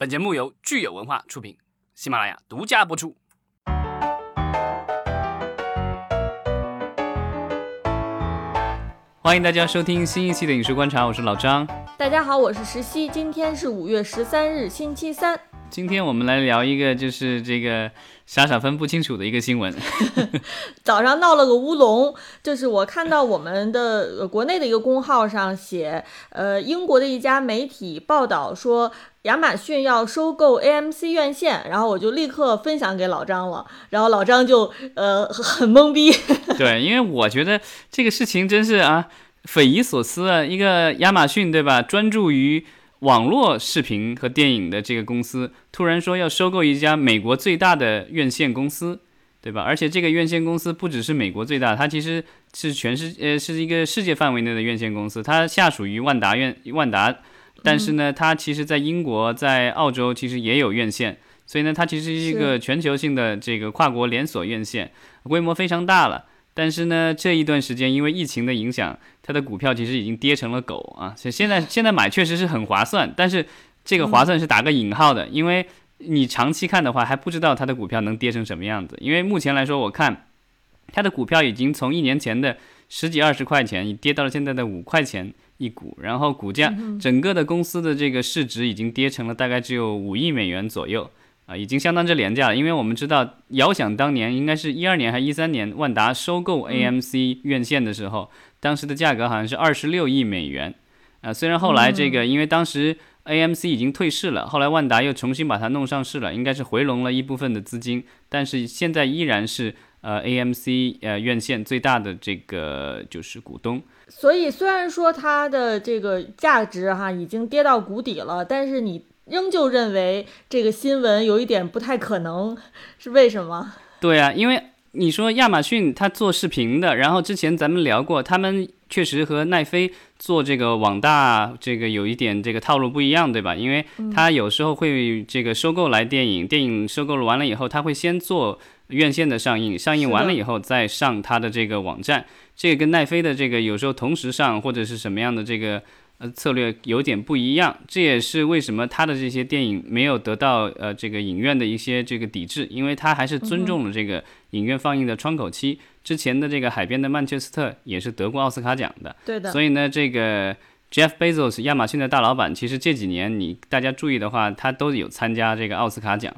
本节目由聚友文化出品，喜马拉雅独家播出。欢迎大家收听新一期的影视观察，我是老张。大家好，我是石溪。今天是五月十三日，星期三。今天我们来聊一个，就是这个傻傻分不清楚的一个新闻。早上闹了个乌龙，就是我看到我们的国内的一个公号上写，呃，英国的一家媒体报道说亚马逊要收购 AMC 院线，然后我就立刻分享给老张了，然后老张就呃很懵逼。对，因为我觉得这个事情真是啊匪夷所思啊，一个亚马逊对吧，专注于。网络视频和电影的这个公司突然说要收购一家美国最大的院线公司，对吧？而且这个院线公司不只是美国最大，它其实是全世呃是一个世界范围内的院线公司，它下属于万达院万达，但是呢，它其实在英国、在澳洲其实也有院线，所以呢，它其实是一个全球性的这个跨国连锁院线，规模非常大了。但是呢，这一段时间因为疫情的影响，它的股票其实已经跌成了狗啊。所以现在现在买确实是很划算，但是这个划算是打个引号的，因为你长期看的话还不知道它的股票能跌成什么样子。因为目前来说，我看它的股票已经从一年前的十几二十块钱，已跌到了现在的五块钱一股，然后股价整个的公司的这个市值已经跌成了大概只有五亿美元左右。啊，已经相当之廉价了，因为我们知道，遥想当年，应该是一二年还一三年，万达收购 AMC 院线的时候，当时的价格好像是二十六亿美元。啊，虽然后来这个，因为当时 AMC 已经退市了，后来万达又重新把它弄上市了，应该是回笼了一部分的资金，但是现在依然是呃 AMC 呃院线最大的这个就是股东。所以虽然说它的这个价值哈已经跌到谷底了，但是你。仍旧认为这个新闻有一点不太可能，是为什么？对啊，因为你说亚马逊它做视频的，然后之前咱们聊过，他们确实和奈飞做这个网大这个有一点这个套路不一样，对吧？因为它有时候会这个收购来电影，电影收购了完了以后，他会先做院线的上映，上映完了以后再上它的这个网站，这个跟奈飞的这个有时候同时上或者是什么样的这个。呃，策略有点不一样，这也是为什么他的这些电影没有得到呃这个影院的一些这个抵制，因为他还是尊重了这个影院放映的窗口期。之前的这个《海边的曼彻斯特》也是得过奥斯卡奖的，对的。所以呢，这个 Jeff Bezos 亚马逊的大老板，其实这几年你大家注意的话，他都有参加这个奥斯卡奖。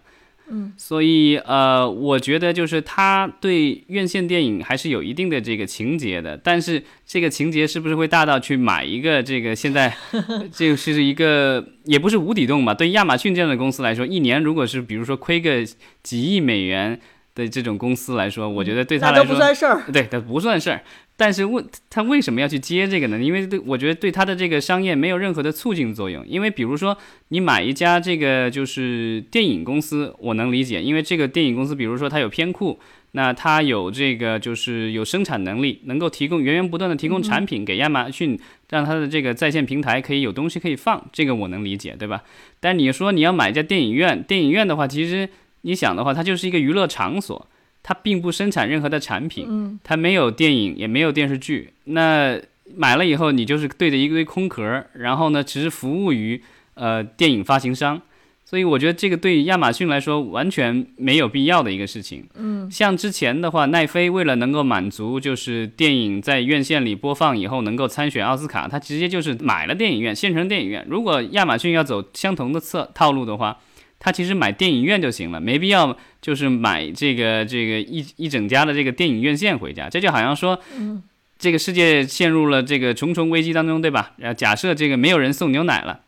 嗯，所以呃，我觉得就是他对院线电影还是有一定的这个情节的，但是这个情节是不是会大到去买一个这个现在，这个是一个也不是无底洞嘛？对亚马逊这样的公司来说，一年如果是比如说亏个几亿美元的这种公司来说，我觉得对他来说不算事儿，对，它不算事儿。但是问他为什么要去接这个呢？因为对我觉得对他的这个商业没有任何的促进作用。因为比如说你买一家这个就是电影公司，我能理解，因为这个电影公司，比如说它有片库，那它有这个就是有生产能力，能够提供源源不断的提供产品给亚马逊，让它的这个在线平台可以有东西可以放，这个我能理解，对吧？但你说你要买一家电影院，电影院的话，其实你想的话，它就是一个娱乐场所。它并不生产任何的产品，它没有电影，也没有电视剧。那买了以后，你就是对着一堆空壳，然后呢，只是服务于呃电影发行商。所以我觉得这个对亚马逊来说完全没有必要的一个事情。嗯，像之前的话，奈飞为了能够满足就是电影在院线里播放以后能够参选奥斯卡，它直接就是买了电影院，现成电影院。如果亚马逊要走相同的策套路的话，他其实买电影院就行了，没必要就是买这个这个一一整家的这个电影院线回家。这就好像说，这个世界陷入了这个重重危机当中，对吧？然后假设这个没有人送牛奶了，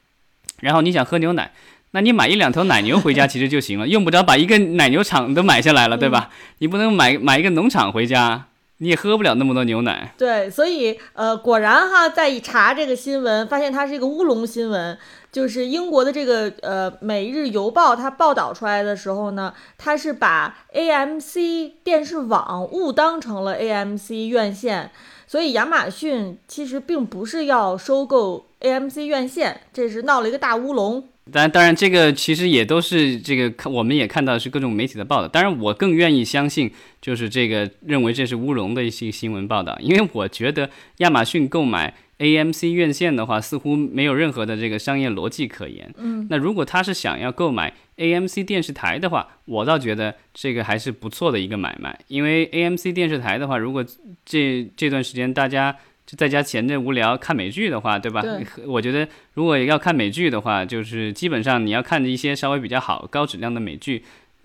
然后你想喝牛奶，那你买一两头奶牛回家 其实就行了，用不着把一个奶牛场都买下来了，对吧？你不能买买一个农场回家，你也喝不了那么多牛奶。对，所以呃，果然哈，在一查这个新闻，发现它是一个乌龙新闻。就是英国的这个呃《每日邮报》，它报道出来的时候呢，它是把 AMC 电视网误当成了 AMC 院线，所以亚马逊其实并不是要收购 AMC 院线，这是闹了一个大乌龙。当然，当然，这个其实也都是这个，我们也看到是各种媒体的报道。当然，我更愿意相信就是这个认为这是乌龙的一些新闻报道，因为我觉得亚马逊购买 AMC 院线的话，似乎没有任何的这个商业逻辑可言。嗯，那如果他是想要购买 AMC 电视台的话，我倒觉得这个还是不错的一个买卖。因为 AMC 电视台的话，如果这这段时间大家就在家闲着无聊看美剧的话，对吧？对我觉得如果要看美剧的话，就是基本上你要看一些稍微比较好、高质量的美剧，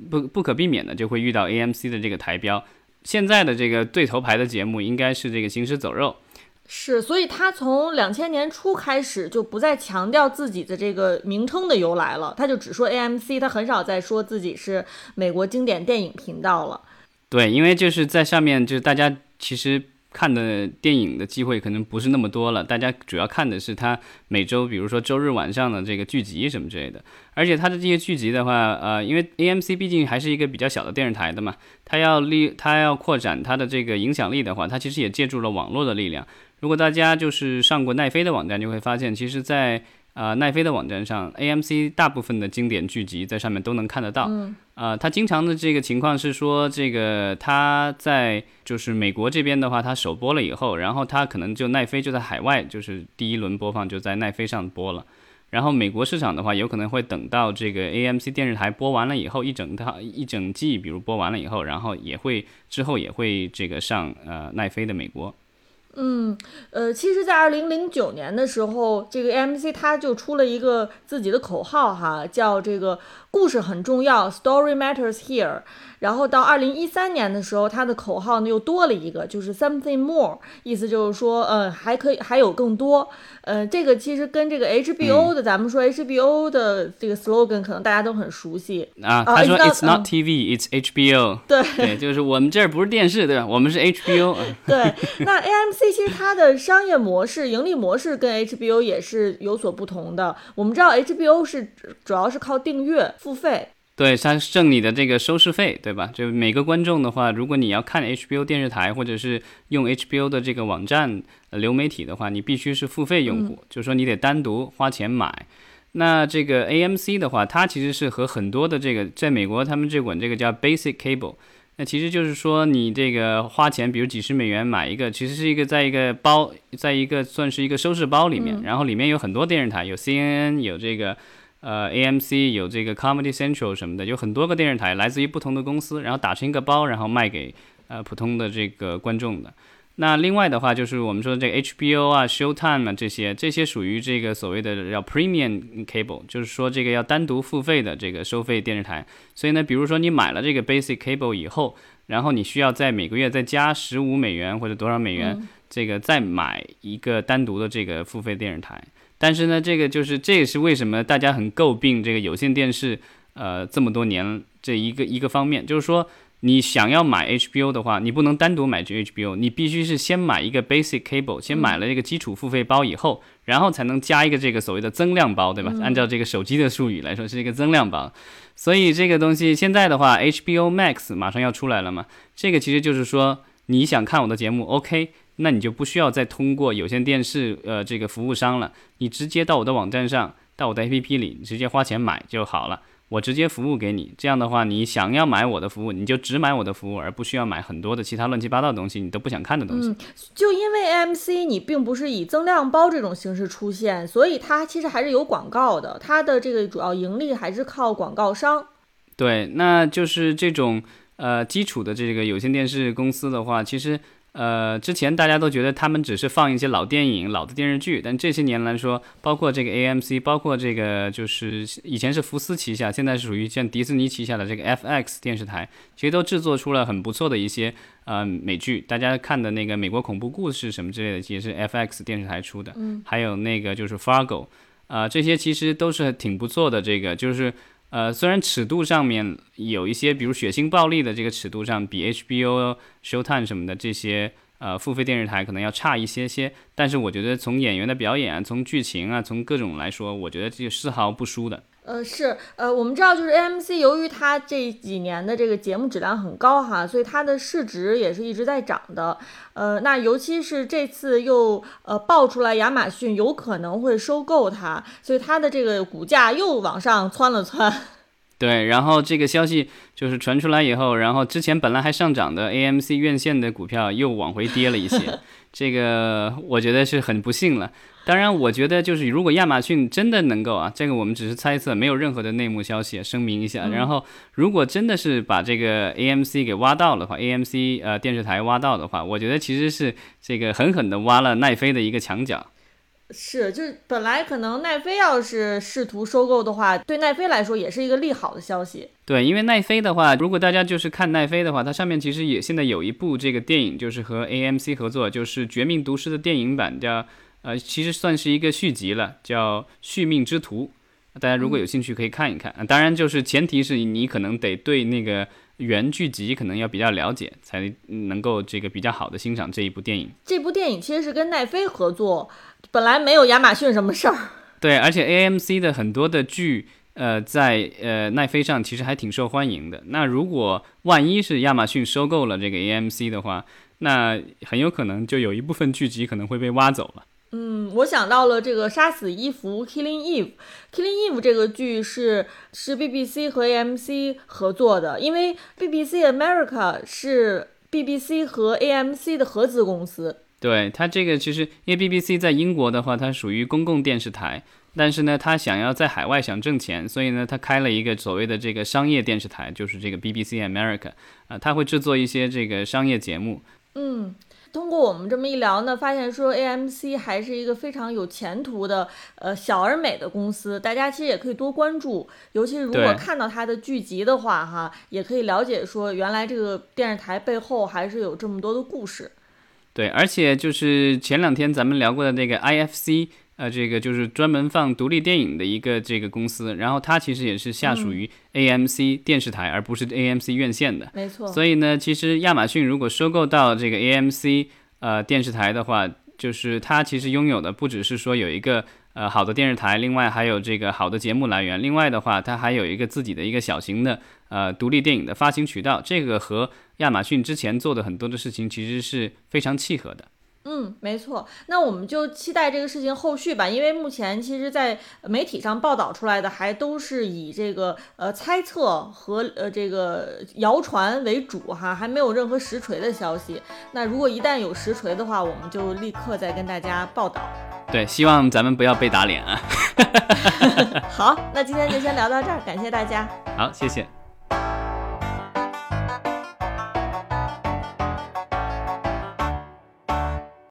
不不可避免的就会遇到 AMC 的这个台标。现在的这个对头牌的节目应该是这个《行尸走肉》。是，所以他从两千年初开始就不再强调自己的这个名称的由来了，他就只说 AMC，他很少再说自己是美国经典电影频道了。对，因为就是在上面，就是大家其实看的电影的机会可能不是那么多了，大家主要看的是他每周，比如说周日晚上的这个剧集什么之类的。而且他的这些剧集的话，呃，因为 AMC 毕竟还是一个比较小的电视台的嘛，它要利，它要扩展它的这个影响力的话，它其实也借助了网络的力量。如果大家就是上过奈飞的网站，就会发现，其实，在呃奈飞的网站上，AMC 大部分的经典剧集在上面都能看得到。嗯，呃，它经常的这个情况是说，这个它在就是美国这边的话，它首播了以后，然后它可能就奈飞就在海外，就是第一轮播放就在奈飞上播了。然后美国市场的话，有可能会等到这个 AMC 电视台播完了以后，一整套一整季，比如播完了以后，然后也会之后也会这个上呃奈飞的美国。嗯，呃，其实，在二零零九年的时候，这个 AMC 它就出了一个自己的口号哈，叫这个故事很重要，Story matters here。然后到二零一三年的时候，它的口号呢又多了一个，就是 Something more，意思就是说，呃，还可以还有更多。呃，这个其实跟这个 HBO 的，咱们说 HBO 的这个 slogan 可能大家都很熟悉。啊，啊他说 it's not TV, it's HBO。对 对，就是我们这儿不是电视，对吧？我们是 HBO。对，那 AMC 其实它的商业模式、盈利模式跟 HBO 也是有所不同的。我们知道 HBO 是主要是靠订阅付费，对，它挣你的这个收视费，对吧？就每个观众的话，如果你要看 HBO 电视台或者是用 HBO 的这个网站、呃、流媒体的话，你必须是付费用户，就是说你得单独花钱买。那这个 AMC 的话，它其实是和很多的这个，在美国他们这管这个叫 Basic Cable，那其实就是说你这个花钱，比如几十美元买一个，其实是一个在一个包，在一个算是一个收视包里面，然后里面有很多电视台，有 CNN，有这个。呃，AMC 有这个 Comedy Central 什么的，有很多个电视台来自于不同的公司，然后打成一个包，然后卖给呃普通的这个观众的。那另外的话，就是我们说的这个 HBO 啊、Showtime 啊这些，这些属于这个所谓的叫 Premium Cable，就是说这个要单独付费的这个收费电视台。所以呢，比如说你买了这个 Basic Cable 以后，然后你需要在每个月再加十五美元或者多少美元，这个再买一个单独的这个付费电视台。但是呢，这个就是这也是为什么大家很诟病这个有线电视，呃，这么多年这一个一个方面，就是说你想要买 HBO 的话，你不能单独买这 HBO，你必须是先买一个 Basic Cable，先买了这个基础付费包以后，然后才能加一个这个所谓的增量包，对吧？按照这个手机的术语来说，是一个增量包。所以这个东西现在的话，HBO Max 马上要出来了嘛，这个其实就是说你想看我的节目，OK。那你就不需要再通过有线电视呃这个服务商了，你直接到我的网站上，到我的 APP 里，你直接花钱买就好了，我直接服务给你。这样的话，你想要买我的服务，你就只买我的服务，而不需要买很多的其他乱七八糟的东西，你都不想看的东西。嗯，就因为 AMC 你并不是以增量包这种形式出现，所以它其实还是有广告的，它的这个主要盈利还是靠广告商。对，那就是这种呃基础的这个有线电视公司的话，其实。呃，之前大家都觉得他们只是放一些老电影、老的电视剧，但这些年来说，包括这个 AMC，包括这个就是以前是福斯旗下，现在是属于像迪士尼旗下的这个 FX 电视台，其实都制作出了很不错的一些呃美剧。大家看的那个美国恐怖故事什么之类的，也是 FX 电视台出的。嗯，还有那个就是 Fargo，啊，这些其实都是挺不错的。这个就是。呃，虽然尺度上面有一些，比如血腥暴力的这个尺度上，比 HBO、Showtime 什么的这些呃付费电视台可能要差一些些，但是我觉得从演员的表演，从剧情啊，从各种来说，我觉得这丝毫不输的。呃，是，呃，我们知道，就是 AMC 由于它这几年的这个节目质量很高哈，所以它的市值也是一直在涨的。呃，那尤其是这次又呃爆出来亚马逊有可能会收购它，所以它的这个股价又往上窜了窜。对，然后这个消息就是传出来以后，然后之前本来还上涨的 AMC 院线的股票又往回跌了一些，这个我觉得是很不幸了。当然，我觉得就是如果亚马逊真的能够啊，这个我们只是猜测，没有任何的内幕消息，声明一下。然后，如果真的是把这个 AMC 给挖到的话，AMC 呃电视台挖到的话，我觉得其实是这个狠狠的挖了奈飞的一个墙角。是，就是本来可能奈飞要是试图收购的话，对奈飞来说也是一个利好的消息。对，因为奈飞的话，如果大家就是看奈飞的话，它上面其实也现在有一部这个电影，就是和 AMC 合作，就是《绝命毒师》的电影版，叫呃，其实算是一个续集了，叫《续命之徒》。大家如果有兴趣可以看一看。当然，就是前提是你可能得对那个原剧集可能要比较了解，才能够这个比较好的欣赏这一部电影。这部电影其实是跟奈飞合作。本来没有亚马逊什么事儿，对，而且 AMC 的很多的剧，呃，在呃奈飞上其实还挺受欢迎的。那如果万一是亚马逊收购了这个 AMC 的话，那很有可能就有一部分剧集可能会被挖走了。嗯，我想到了这个《杀死伊芙》（Killing Eve）。Killing Eve 这个剧是是 BBC 和 AMC 合作的，因为 BBC America 是 BBC 和 AMC 的合资公司。对它这个其实，因为 BBC 在英国的话，它属于公共电视台，但是呢，它想要在海外想挣钱，所以呢，它开了一个所谓的这个商业电视台，就是这个 BBC America，啊，它会制作一些这个商业节目。嗯，通过我们这么一聊呢，发现说 AMC 还是一个非常有前途的，呃，小而美的公司，大家其实也可以多关注，尤其是如果看到它的剧集的话，哈，也可以了解说原来这个电视台背后还是有这么多的故事。对，而且就是前两天咱们聊过的那个 IFC，呃，这个就是专门放独立电影的一个这个公司，然后它其实也是下属于 AMC 电视台，而不是 AMC 院线的。没错。所以呢，其实亚马逊如果收购到这个 AMC 呃电视台的话，就是它其实拥有的不只是说有一个呃好的电视台，另外还有这个好的节目来源，另外的话，它还有一个自己的一个小型的呃独立电影的发行渠道，这个和。亚马逊之前做的很多的事情其实是非常契合的。嗯，没错。那我们就期待这个事情后续吧，因为目前其实，在媒体上报道出来的还都是以这个呃猜测和呃这个谣传为主哈，还没有任何实锤的消息。那如果一旦有实锤的话，我们就立刻再跟大家报道。对，希望咱们不要被打脸啊。好，那今天就先聊到这儿，感谢大家。好，谢谢。